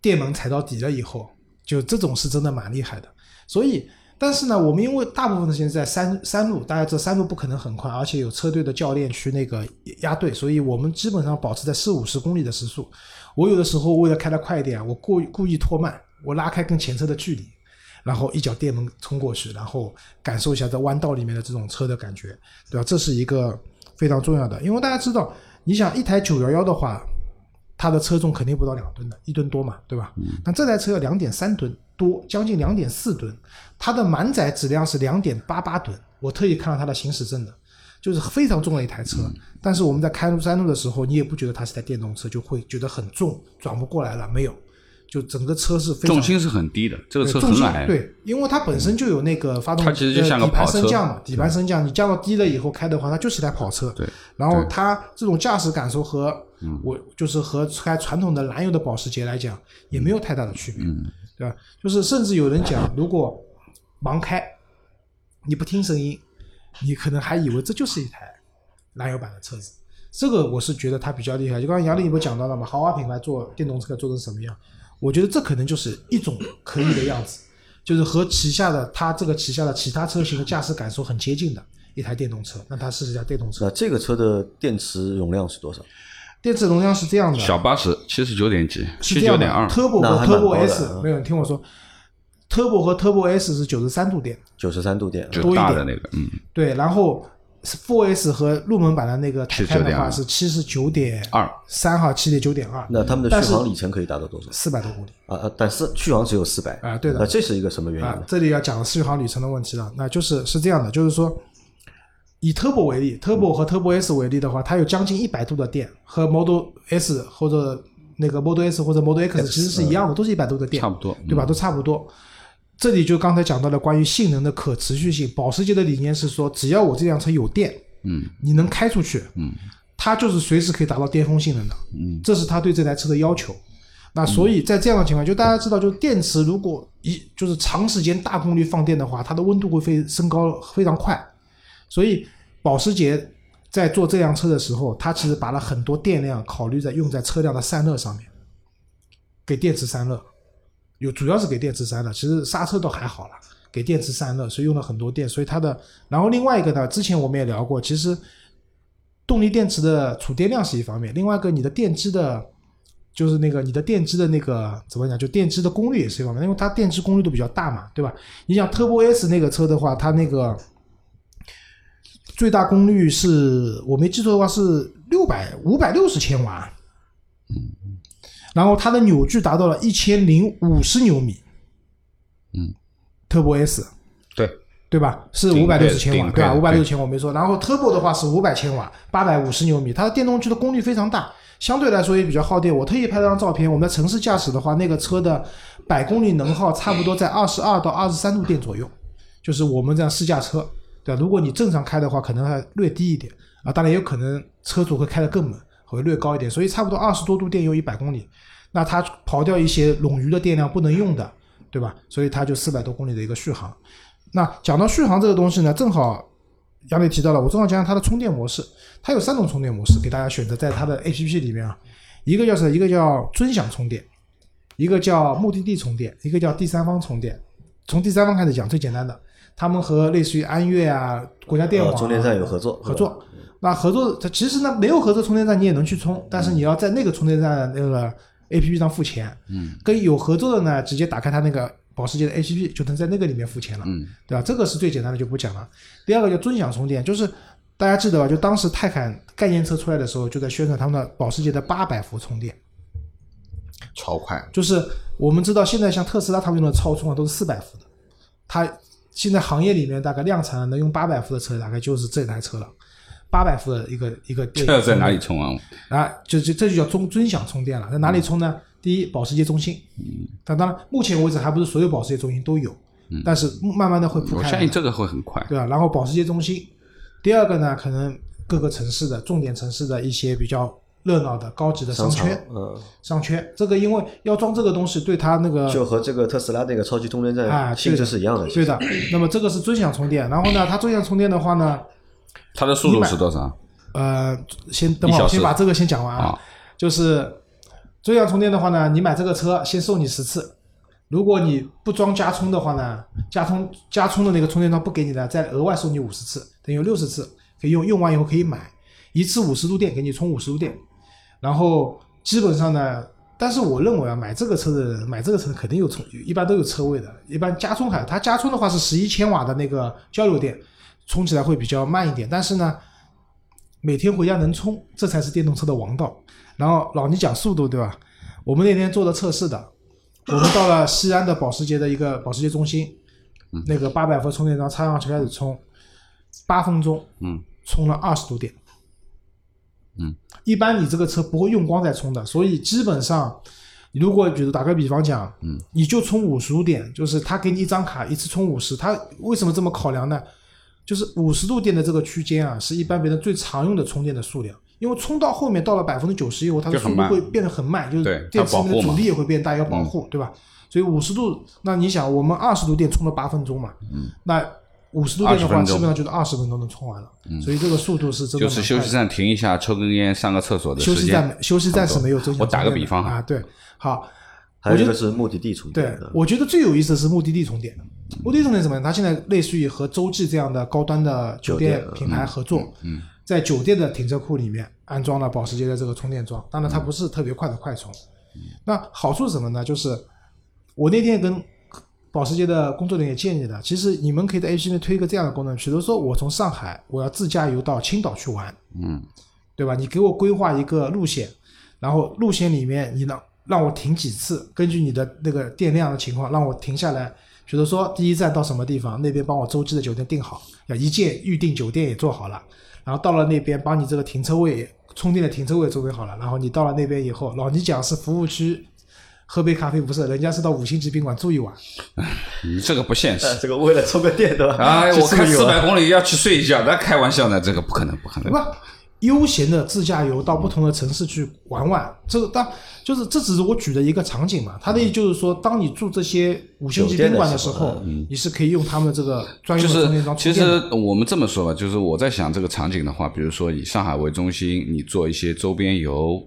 电门踩到底了以后，就这种是真的蛮厉害的。所以，但是呢，我们因为大部分的时间在山山路，大家知道山路不可能很快，而且有车队的教练去那个压队，所以我们基本上保持在四五十公里的时速。我有的时候为了开得快一点，我故意故意拖慢，我拉开跟前车的距离，然后一脚电门冲过去，然后感受一下在弯道里面的这种车的感觉，对吧？这是一个非常重要的，因为大家知道，你想一台九幺幺的话，它的车重肯定不到两吨的，一吨多嘛，对吧？那这台车要两点三吨多，将近两点四吨，它的满载质量是两点八八吨，我特意看了它的行驶证的，就是非常重的一台车。但是我们在开路山路的时候，你也不觉得它是台电动车，就会觉得很重，转不过来了，没有，就整个车是非常重心是很低的，这个车重心很矮。对，因为它本身就有那个发动，它其实就像个呃底盘跑车升降嘛，底盘升降，你降到低了以后开的话，它就是台跑车。对，然后它这种驾驶感受和我就是和开传统的燃油的保时捷来讲，也没有太大的区别，对吧？就是甚至有人讲，如果盲开，你不听声音，你可能还以为这就是一台燃油版的车子。这个我是觉得它比较厉害。就刚刚杨丽你不讲到了嘛，豪华品牌做电动车做成什么样？我觉得这可能就是一种可以的样子，就是和旗下的它这个旗下的其他车型的驾驶感受很接近的一台电动车。那它试一下电动车那，这个车的电池容量是多少？电池容量是这样的，小八十七十九点几，七九点二。，Turbo 和 Turbo S 嗯没有，你听我说，Turbo 和 Turbo S 是九十三度电，九十三度电，就多一点大的那个，嗯，对，然后 Four S 和入门版的那个台开的话79.2是七十九点二三号，七点九点二，那他们的续航里程可以达到多少？四百多公里。啊啊，但是续航只有四百啊对的那这是一个什么原因呢，？啊这里要讲续航里程的问题了。那就是是这样的，就是说，以 Turbo 为例，Turbo 和 Turbo S 为例的话，它有将近一百度的电，和 Model S 或者那个 Model S 或者 Model X 其实是一样的，都是一百度的电，差不多对吧？嗯都差不多。这里就刚才讲到了关于性能的可持续性，保时捷的理念是说，只要我这辆车有电，嗯你能开出去，嗯，它就是随时可以达到巅峰性能的，嗯，这是他对这台车的要求。那所以在这样的情况，就大家知道，就电池如果一就是长时间大功率放电的话，它的温度会非升高非常快。所以保时捷在做这辆车的时候，它其实把了很多电量考虑在用在车辆的散热上面，给电池散热，有主要是给电池散热，其实刹车倒还好了，给电池散热，所以用了很多电，所以它的，然后另外一个呢，之前我们也聊过，其实动力电池的储电量是一方面，另外一个你的电机的，就是那个你的电机的那个怎么讲，就电机的功率也是一方面，因为它电池功率都比较大嘛，对吧？你想 Turbo S 那个车的话，它那个最大功率是我没记错的话是六百五百六十千瓦，然后它的扭矩达到了一千零五十牛米，嗯，Turbo S 对，对吧？是顶五百六十千瓦，对吧？五百六十千瓦我没说。然后 Turbo 的话是五百千瓦，八百五十牛米，它的电动机的功率非常大，相对来说也比较耗电。我特意拍了张照片，我们在城市驾驶的话，那个车的百公里能耗差不多在二十二到二十三度电左右，就是我们这样试驾车，对吧？如果你正常开的话，可能还略低一点啊，当然也有可能车主会开得更猛，会略高一点，所以差不多二十多度电油一百公里，那它刨掉一些冗余的电量不能用的，对吧？所以它就四百多公里的一个续航。那讲到续航这个东西呢，正好杨磊提到了，我正好讲讲它的充电模式。它有三种充电模式给大家选择，在它的 APP 里面啊，一个叫什么？一个叫尊享充电，一个叫目的地充电，一个叫第三方充电。从第三方开始讲，最简单的，他们和类似于安岳啊、国家电网、充电站有合作合作。那合作，它其实呢没有合作充电站你也能去充，但是你要在那个充电站那个 APP 上付钱。嗯，跟有合作的呢，直接打开它那个保时捷的 APP 就能在那个里面付钱了。嗯，对吧？这个是最简单的，就不讲了。第二个叫尊享充电，就是大家记得吧？就当时泰坦概念车出来的时候，就在宣传他们的保时捷的八百伏充电。超快，就是我们知道现在像特斯拉他们用的超充啊，都是四百伏的，它现在行业里面大概量产能用八百伏的车，大概就是这台车了。八百伏的一个一个电这在哪里充啊？啊，就就这就叫尊尊享充电了。在哪里充呢？第一，保时捷中心。嗯，但当然，目前为止还不是所有保时捷中心都有，嗯但是慢慢的会铺开我。相信这个会很快。对吧？然后保时捷中心，第二个呢，可能各个城市的重点城市的一些比较热闹的高级的商圈，，嗯，商圈这个因为要装这个东西，对它那个就和这个特斯拉那个超级充电啊站性质是一样的。对的。那么这个是尊享充电，然后呢，它尊享充电的话呢，它的速度是多少？呃，先等我先把这个先讲完啊。就是尊享充电的话呢，你买这个车先送你十次，如果你不装加充的话呢，加充加充的那个充电桩不给你的，再额外送你五十次，等于六十次可以用，用完以后可以买一次五十度电，给你充五十度电。然后基本上呢，但是我认为啊，买这个车的人买这个车肯定有充，一般都有车位的。一般加充还它加充的话是十一千瓦的那个交流电，充起来会比较慢一点，但是呢，每天回家能充，这才是电动车的王道。然后老倪讲速度对吧？我们那天做的测试的，我们到了西安的保时捷的一个 [coughs] 保时捷中心，那个八百伏充电桩插上去开始充，八分钟，嗯，充了二十度电。嗯，一般你这个车不会用光再充的，所以基本上，如果比如打个比方讲，嗯，你就充五十度电，就是他给你一张卡，一次充五十，他为什么这么考量呢？就是五十度电的这个区间啊，是一般别人最常用的充电的数量。因为充到后面到了百分之九十以后，它的速度会变得很慢，就是电池里面的阻力也会变大，要保护，对吧？所以五十度，那你想，我们二十度电充了八分钟嘛，嗯，那五十度电的话，基本上就是二十分钟能充完了，所以这个速度是真的就是休息站停一下，抽根烟，上个厕所的时间。休息站休息站是没有我打个比方哈啊，对，好，还有一我觉得个是目的地充电对，，我觉得最有意思的是目的地充电。目的地充电是什么呢？它现在类似于和洲际这样的高端的酒店品牌合作，嗯，在酒店的停车库里面安装了保时捷的这个充电桩。当然，它不是特别快的快充。那好处是什么呢？就是我那天跟保时捷的工作人员也建议的，其实你们可以在 A P P 里面推一个这样的功能，比如说我从上海我要自驾游到青岛去玩，嗯，对吧？你给我规划一个路线，然后路线里面你让让我停几次，根据你的那个电量的情况，让我停下来。比如说第一站到什么地方，那边帮我洲际的酒店订好，要一键预订酒店也做好了，然后到了那边帮你这个停车位充电的停车位准备好了，然后你到了那边以后，老倪讲是服务区喝杯咖啡，不是，人家是到五星级宾馆住一晚。你这个不现实。呃这个为了充个电，对吧？哎，我开自由啊四百公里要去睡一觉，那开玩笑呢？这个不可能，不可能？悠闲的自驾游到不同的城市去玩玩，这个当就是这只是我举的一个场景嘛。他的意思就是说，当你住这些五星级宾馆的时候，你是可以用他们这个专用的充电桩充其电的。实我们这么说吧，就是我在想这个场景的话，比如说以上海为中心，你做一些周边游，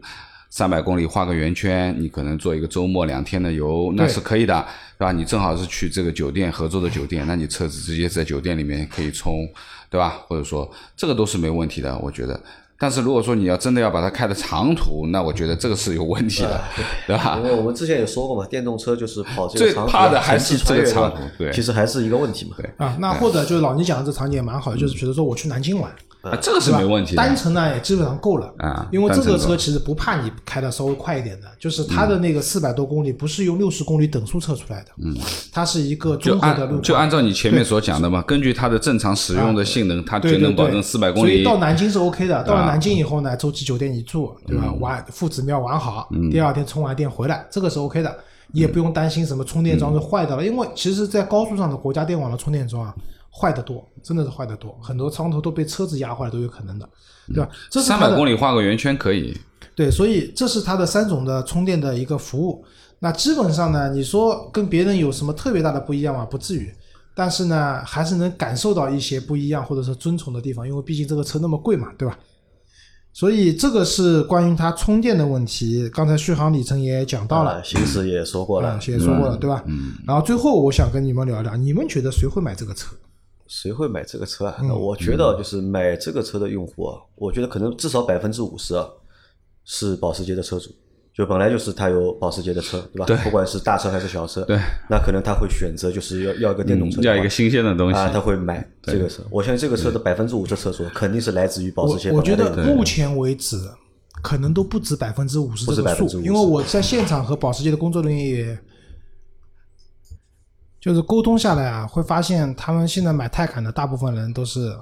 三百公里画个圆圈，你可能做一个周末两天的游，那是可以的，对吧？你正好是去这个酒店合作的酒店，那你车子直接在酒店里面可以充，对吧？或者说这个都是没问题的，我觉得。但是如果说你要真的要把它开的长途，那我觉得这个是有问题的，[laughs] 对吧因？为我们之前也说过嘛，电动车就是跑这最个长途怕的还是这个长途对其实还是一个问题嘛。对啊，那或者就是老倪讲的这场景也蛮好的，就是比如说我去南京玩，啊，这个是？没问题的。单程呢也基本上够了啊因为这个车其实不怕你开的稍微快一点的，就是它的那个四百多公里不是用六十公里等速测出来的，嗯，它是一个就综合的路况。就按照你前面所讲的嘛，根据它的正常使用的性能，它就能保证四百公里。所以到南京是 OK 的。到了啊南京以后呢，洲际酒店一住，对嗯吧？玩夫子庙玩好，第二天充完电回来，这个是 OK 的。你也不用担心什么充电桩是坏掉了，因为其实，在高速上的国家电网的充电桩啊，坏的多，真的是坏的多，很多窗头都被车子压坏了都有可能的，对吧？这是三百公里画个圆圈可以，对，所以这是它的三种的充电的一个服务。那基本上呢，你说跟别人有什么特别大的不一样吗？不至于，但是呢，还是能感受到一些不一样或者是尊崇的地方，因为毕竟这个车那么贵嘛，对吧？所以这个是关于它充电的问题。刚才续航里程也讲到了啊，，行驶也说过了啊，，也说过了，对吧？嗯。然后最后我想跟你们聊一聊，你们觉得谁会买这个车？谁会买这个车啊？嗯那我觉得就是买这个车的用户啊，我觉得可能至少百分之五十啊是保时捷的车主，就本来就是他有保时捷的车，对吧？对不管是大车还是小车，对，那可能他会选择就是要要一个电动车要一个新鲜的东西啊，他会买这个车。我相信这个车的百分之五十车主肯定是来自于保时捷我觉。得目前为止，可能都不止百分之五十不止这个数，50%因为我在现场和保时捷的工作人员也，就是沟通下来啊，会发现他们现在买泰坦的大部分人都是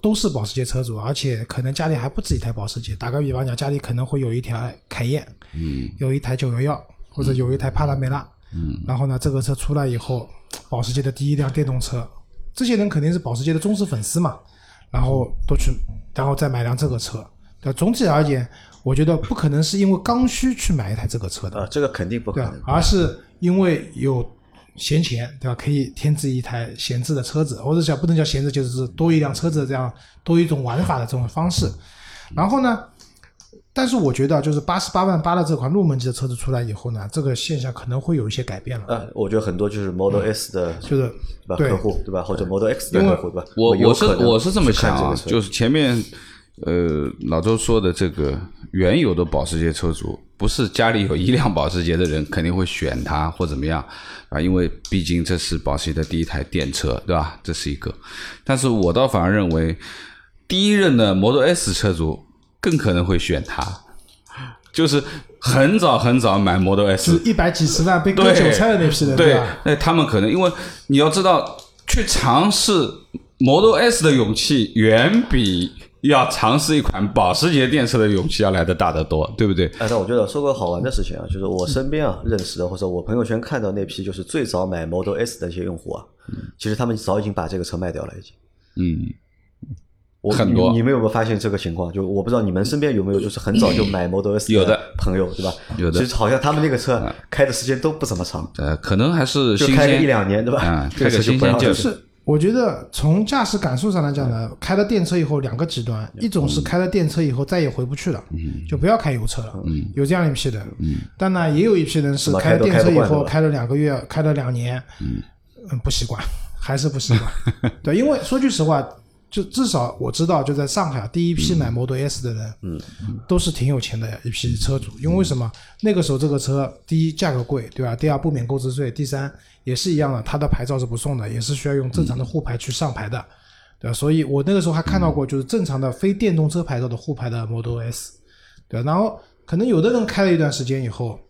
都是保时捷车主，而且可能家里还不止一台保时捷。打个比方讲，家里可能会有一台凯宴，嗯，有一台九幺幺，或者有一台帕拉梅拉，嗯，然后呢，这个车出来以后，保时捷的第一辆电动车，这些人肯定是保时捷的忠实粉丝嘛，然后都去，然后再买辆这个车。对，总体而言，我觉得不可能是因为刚需去买一台这个车的，啊，这个肯定不可能。而是因为有闲钱，对吧？可以添置一台闲置的车子，或者叫不能叫闲置，就是多一辆车子这样多一种玩法的这种方式。然后呢，但是我觉得就是八十八万八的这款入门级的车子出来以后呢，这个现象可能会有一些改变了，啊，我觉得很多就是 Model S 的就是对吧对客户对吧，或者 Model X 的客户对吧？我我是我是这么看想啊，这个车就是前面呃老周说的这个原有的保时捷车主，不是家里有一辆保时捷的人肯定会选它或怎么样啊，因为毕竟这是保时捷的第一台电车，对吧？这是一个，但是我倒反而认为第一任的 Model S 车主更可能会选它，就是很早很早买 Model 就 S，是一百几十万被割韭菜的那批人，对吧？，那他们可能因为你要知道，去尝试 Model S 的勇气远比要尝试一款保时捷电车的勇气要来的大得多，对不对？哎，但我觉得说个好玩的事情啊，就是我身边啊认识的，或者我朋友圈看到那批就是最早买 Model S 的一些用户啊，其实他们早已经把这个车卖掉了，已经。嗯，我很多你你们有没有发现这个情况？就我不知道你们身边有没有就是很早就买 Model S 的朋友，对吧？有的其实好像他们那个车开的时间都不怎么长，呃，可能还是新就开个一两年，对吧？嗯这个车开个新鲜就不要了就是我觉得从驾驶感受上来讲呢，开了电车以后两个极端，一种是开了电车以后再也回不去了，就不要开油车了，有这样一批人。但呢，也有一批人是开了电车以后开了两个月，开了两年，嗯，不习惯，还是不习惯。[laughs] 对，因为说句实话。就至少我知道，就在上海，第一批买 Model S 的人，嗯，都是挺有钱的一批车主。因为为什么？那个时候这个车，第一价格贵，对吧？第二不免购置税，第三也是一样的，它的牌照是不送的，也是需要用正常的沪牌去上牌的，对吧？所以我那个时候还看到过，就是正常的非电动车牌照的沪牌的 Model S，对吧？然后可能有的人开了一段时间以后，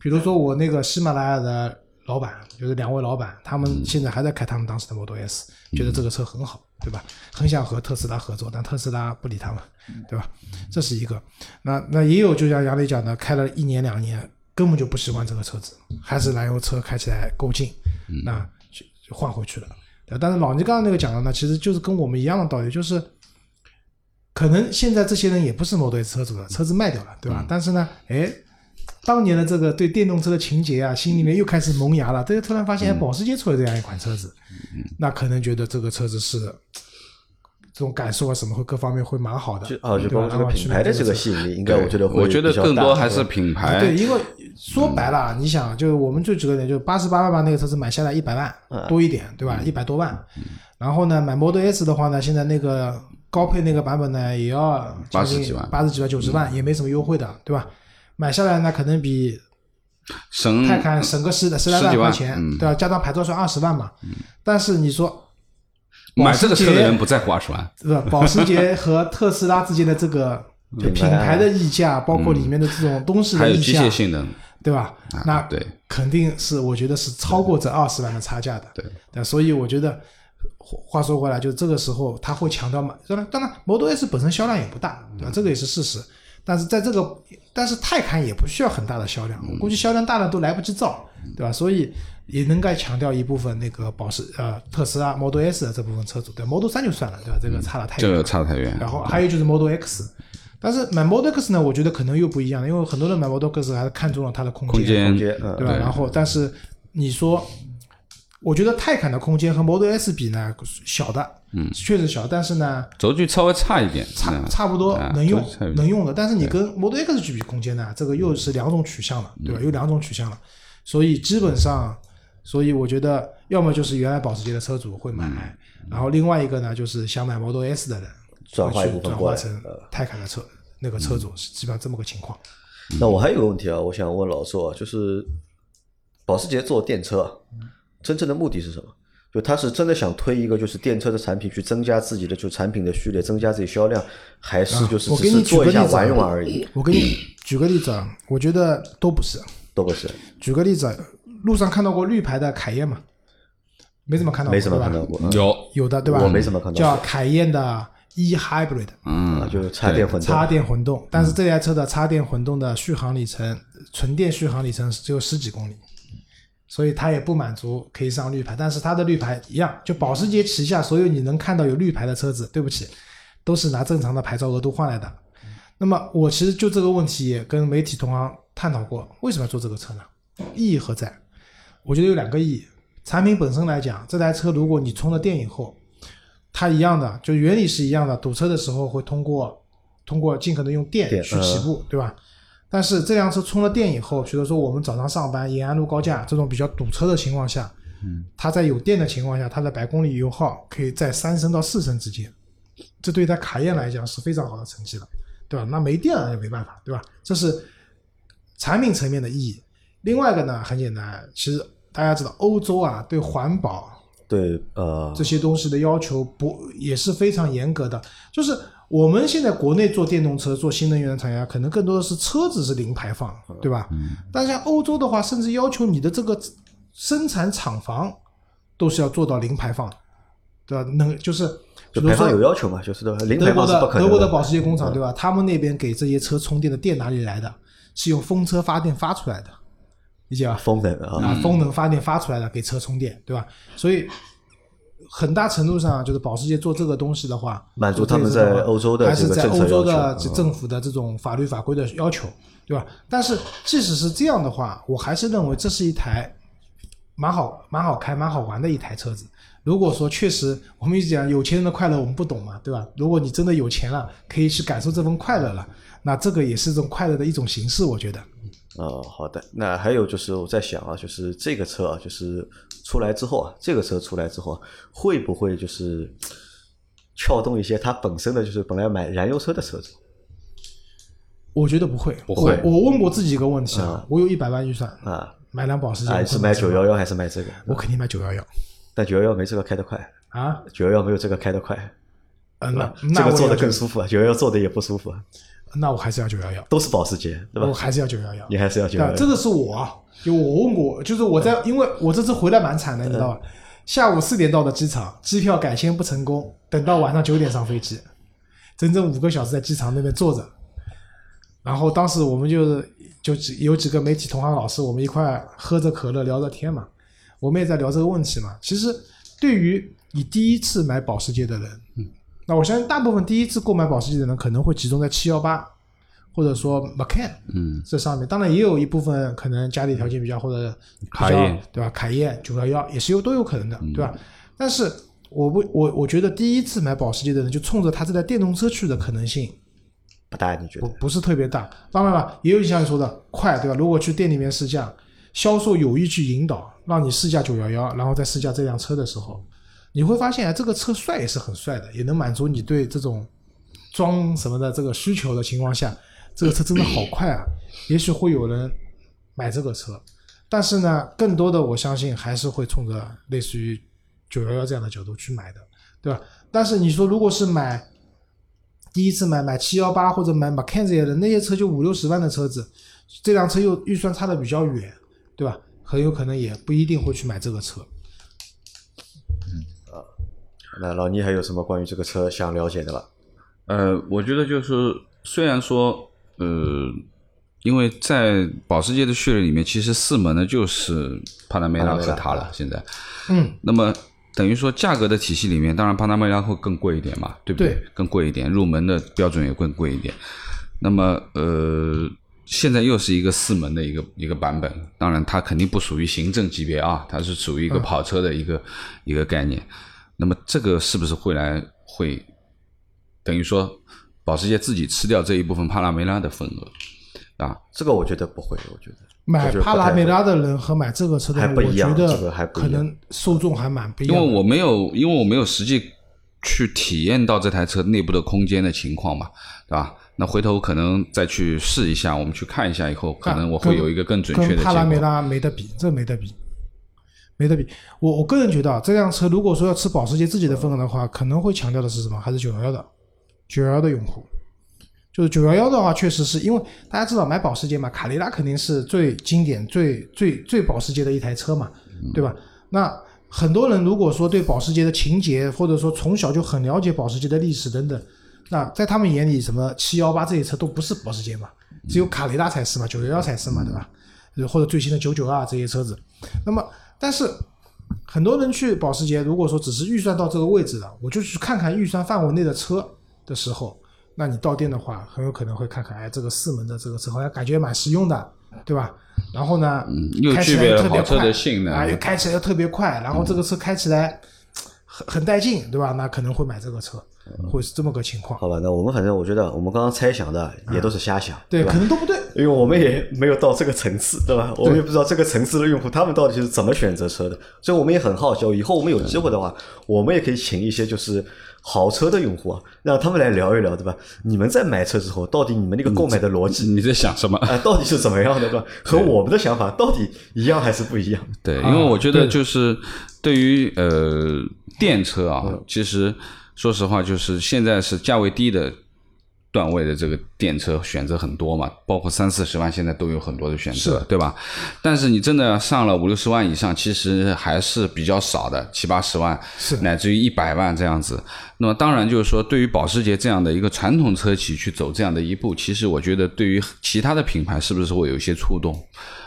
比如说我那个喜马拉雅的老板，就是两位老板，他们现在还在开他们当时的 Model S，觉得这个车很好。对吧？很想和特斯拉合作，但特斯拉不理他们，对吧？这是一个。那那也有，就像杨磊讲的，开了一年两年，根本就不习惯这个车子，还是燃油车开起来够劲，那就就换回去了。但是老倪刚刚那个讲的呢，其实就是跟我们一样的道理，就是可能现在这些人也不是 Model 车主了，车子卖掉了，对吧？但是呢，哎。当年的这个对电动车的情节啊，心里面又开始萌芽了。这就突然发现，保时捷出了这样一款车子，那可能觉得这个车子是这种感受啊，什么会各方面会蛮好的。就啊，就包括这个品牌的这个吸引力，应该我觉得会我觉得更多还是品牌。对，因为说白了，你想，就是我们就举个点，就八十八万吧那个车子买下来一百万多一点，对吧？一百多万。然后呢，买 Model S 的话呢，现在那个高配那个版本呢，也要八十几万，八十几万、九十万，也没什么优惠的，对吧？买下来呢，可能比省泰坦省个十十来万块钱，对吧？加上牌照税二十万嘛。但是你说买这个车的人不在乎二十万，是吧？保时捷和特斯拉之间的这个 [laughs] 品牌的溢价，包括里面的这种东西的溢价，还有机械性能，对吧？那对，肯定是我觉得是超过这二十万的差价的。对，所以我觉得话说回来，就这个时候他会强调嘛？当然，当然，Model S 本身销量也不大，对吧？这个也是事实。但是在这个，但是泰坦也不需要很大的销量，我估计销量大了都来不及造，对吧？所以也能该强调一部分那个保时呃特斯拉 Model S 的这部分车主，对 Model 三就算了，对吧？这个差了太远，这个差得太远。然后还有就是 Model X，但是买 Model X 呢，我觉得可能又不一样了，因为很多人买 Model X 还是看中了它的空间，对吧？然后但是你说。我觉得泰坦的空间和 Model S 比呢，小的，嗯，确实小，但是呢，轴距稍微差一点，差差不多能用，能用的。但是你跟 Model X 去比空间呢，这个又是两种取向了，对吧？有两种取向了，所以基本上，所以我觉得，要么就是原来保时捷的车主会买，然后另外一个呢，就是想买 Model S 的人转化一部分转化成泰坦的车那个车主，是基本上这么个情况。那我还有个问题啊，我想问老周啊，就是保时捷做电车。真正的目的是什么？就他是真的想推一个就是电车的产品，去增加自己的就产品的序列，增加自己销量，还是就是只是做一下玩用而已？我给你举个例子啊，我觉得都不是，都不是。举个例子，路上看到过绿牌的凯宴吗？没怎么看到过，没怎么看到过。有有的对吧？我没怎么看到。叫凯宴的 e hybrid，嗯，就是插电混动。插电混动，但是这台车的插电混动的续航里程，纯电续航里程只有十几公里。所以它也不满足可以上绿牌，但是它的绿牌一样，就保时捷旗下所有你能看到有绿牌的车子，对不起，都是拿正常的牌照额度换来的。那么我其实就这个问题也跟媒体同行探讨过，为什么要做这个车呢？意义何在？我觉得有两个意义。产品本身来讲，这台车如果你充了电以后，它一样的，就原理是一样的，堵车的时候会通过通过尽可能用电去起步，对吧？但是这辆车充了电以后，比如说我们早上上班，延安路高架这种比较堵车的情况下，嗯，它在有电的情况下，它的百公里油耗可以在三升到四升之间，这对它卡宴来讲是非常好的成绩了，对吧？那没电了也没办法，对吧？这是产品层面的意义。另外一个呢，很简单，其实大家知道，欧洲啊对环保对呃这些东西的要求不也是非常严格的，就是。我们现在国内做电动车、做新能源的厂家，可能更多的是车子是零排放，对吧？嗯。但像欧洲的话，甚至要求你的这个生产厂房都是要做到零排放，对吧？能就是，比如说有要求嘛，就是的，零排放是不可能德国的保时捷工厂，对吧？他们那边给这些车充电的电哪里来的？是用风车发电发出来的，理解吧？风能啊，风能发电发出来的给车充电，对吧？所以。很大程度上就是保时捷做这个东西的话，满足他们在欧洲的还是在欧洲的政府的这种法律法规的要求，对吧？但是即使是这样的话，我还是认为这是一台蛮好、蛮好开、蛮好玩的一台车子。如果说确实，我们一直讲有钱人的快乐我们不懂嘛，对吧？如果你真的有钱了，可以去感受这份快乐了，那这个也是一种快乐的一种形式，我觉得。哦，好的。那还有就是我在想啊，就是这个车啊，就是出来之后啊，这个车出来之后，会不会就是撬动一些它本身的就是本来买燃油车的车主？我觉得不会，不会。我问过自己一个问题啊，我有一百万预算啊，买辆保时捷，还是买九幺幺还是买这个？我肯定买九幺幺。但九幺幺没这个开得快啊，九幺幺没有这个开得快。嗯，那这个坐的更舒服啊，九幺幺坐的也不舒服。那我还是要九幺幺，都是保时捷，对吧？我还是要九幺幺，你还是要九幺幺。这个是我，就我问过，就是我在，因为我这次回来蛮惨的，你知道吧？下午四点到的机场，机票改签不成功，等到晚上九点上飞机，整整五个小时在机场那边坐着。然后当时我们就是就几有几个媒体同行老师，我们一块喝着可乐聊着天嘛，我们也在聊这个问题嘛。其实对于你第一次买保时捷的人，嗯，那我相信大部分第一次购买保时捷的人可能会集中在七幺八，或者说 Macan，嗯，这上面。当然也有一部分可能家里条件比较或者比较卡宴对吧？凯宴九幺幺也是有都有可能的，对吧？但是我不我我觉得第一次买保时捷的人就冲着他这台电动车去的可能性不大，你觉得？不不是特别大。当然了，也有像你说的快，对吧？如果去店里面试驾，销售有意去引导，让你试驾九幺幺，然后再试驾这辆车的时候，你会发现，哎，这个车帅也是很帅的，也能满足你对这种装什么的这个需求的情况下，这个车真的好快啊！也许会有人买这个车，但是呢，更多的我相信还是会冲着类似于九幺幺这样的角度去买的，对吧？但是你说如果是买第一次买买七幺八或者买 Macan 这些的那些车就五六十万的车子，这辆车又预算差的比较远，对吧？很有可能也不一定会去买这个车。那老倪还有什么关于这个车想了解的吧？呃，我觉得就是虽然说，呃，因为在保时捷的序列里面，其实四门呢就是帕拉梅拉和它了，现在，嗯，那么等于说价格的体系里面，当然帕拉梅拉会更贵一点嘛，对不对？对更贵一点，入门的标准也更贵一点。那么呃，现在又是一个四门的一个一个版本，当然它肯定不属于行政级别啊，它是属于一个跑车的一个、一个概念。那么这个是不是会来会等于说保时捷自己吃掉这一部分帕拉梅拉的份额啊？这个我觉得不会，我觉得买帕拉梅拉的人和买这个车的人，还不一样我觉得可能受众还蛮不一样因。为我没有因为我没有实际去体验到这台车内部的空间的情况嘛，对吧？那回头可能再去试一下，我们去看一下以后，可能我会有一个更准确的帕拉梅。拉没得比，这没得比，没得比。我我个人觉得啊，这辆车如果说要吃保时捷自己的份额的话，可能会强调的是什么？还是九幺幺的，九幺幺的用户。就是九幺幺的话，确实是因为大家知道买保时捷嘛，卡雷拉肯定是最经典、最最最保时捷的一台车嘛，对吧？那很多人如果说对保时捷的情节，或者说从小就很了解保时捷的历史等等，那在他们眼里，什么七幺八这些车都不是保时捷嘛，只有卡雷拉才是嘛，九幺幺才是嘛，对吧？或者最新的九九二这些车子。那么，但是很多人去保时捷，如果说只是预算到这个位置了，我就去看看预算范围内的车的时候，那你到店的话，很有可能会看看，哎，这个四门的这个车好像感觉蛮实用的，对吧？然后呢，嗯又具备了来特别跑车的快性能啊，又开起来又特别快，然后这个车开起来很很带劲，对吧？那可能会买这个车，会是这么个情况。好吧，那我们反正我觉得我们刚刚猜想的也都是瞎想，对，吧可？能都不对。因为我们也没有到这个层次，对吧？我们也不知道这个层次的用户他们到底是怎么选择车的，所以我们也很好奇。以后我们有机会的话，我们也可以请一些就是豪车的用户啊，让他们来聊一聊，对吧？你们在买车之后，到底你们那个购买的逻辑你在想什么？啊、到底是怎么样的，对吧？[laughs] 和我们的想法到底一样还是不一样？对，因啊为我觉得就是对于呃电车啊，嗯其实说实话，就是现在是价位低的段位的这个电车选择很多嘛，包括三四十万现在都有很多的选择，对吧？但是你真的上了五六十万以上，其实还是比较少的，七八十万是乃至于一百万这样子。那么当然就是说，对于保时捷这样的一个传统车企去走这样的一步，其实我觉得对于其他的品牌是不是会有一些触动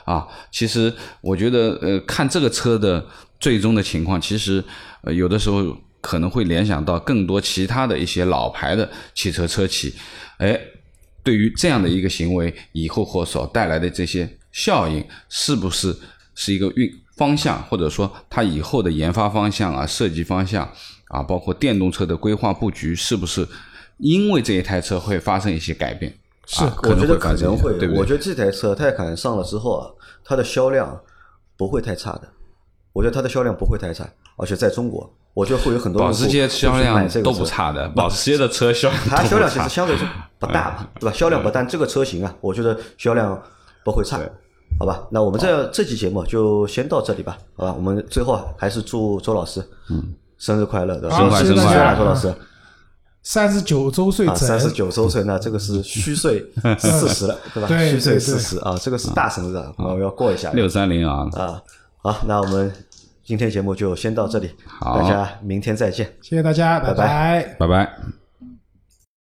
啊？其实我觉得呃，看这个车的最终的情况，其实呃有的时候可能会联想到更多其他的一些老牌的汽车车企，哎，对于这样的一个行为以后或所带来的这些效应，是不是是一个运方向，或者说它以后的研发方向啊、设计方向啊，包括电动车的规划布局，是不是因为这一台车会发生一些改变？是我觉得可能会，对不对？我觉得这台车泰坦上了之后啊，它的销量不会太差的。我觉得它的销量不会太差，而且在中国，我觉得会有很多保时捷销量都这个车不差的，保时捷的车销量它销量其实。相对是不大嘛，对吧？销量不大，这个车型啊，我觉得销量不会差，好吧？那我们这这期节目就先到这里吧，好吧？我们最后还是祝周老师，嗯，生日快乐，对吧？好生日快乐啊周老师三十九周岁啊，三十九周岁，那这个是虚岁 [laughs] 四十了，对吧？虚岁四十啊，这个是大生日啊，我们要过一下六三零啊，啊。好，那我们今天节目就先到这里，好大家明天再见。谢谢大家，拜拜拜拜拜。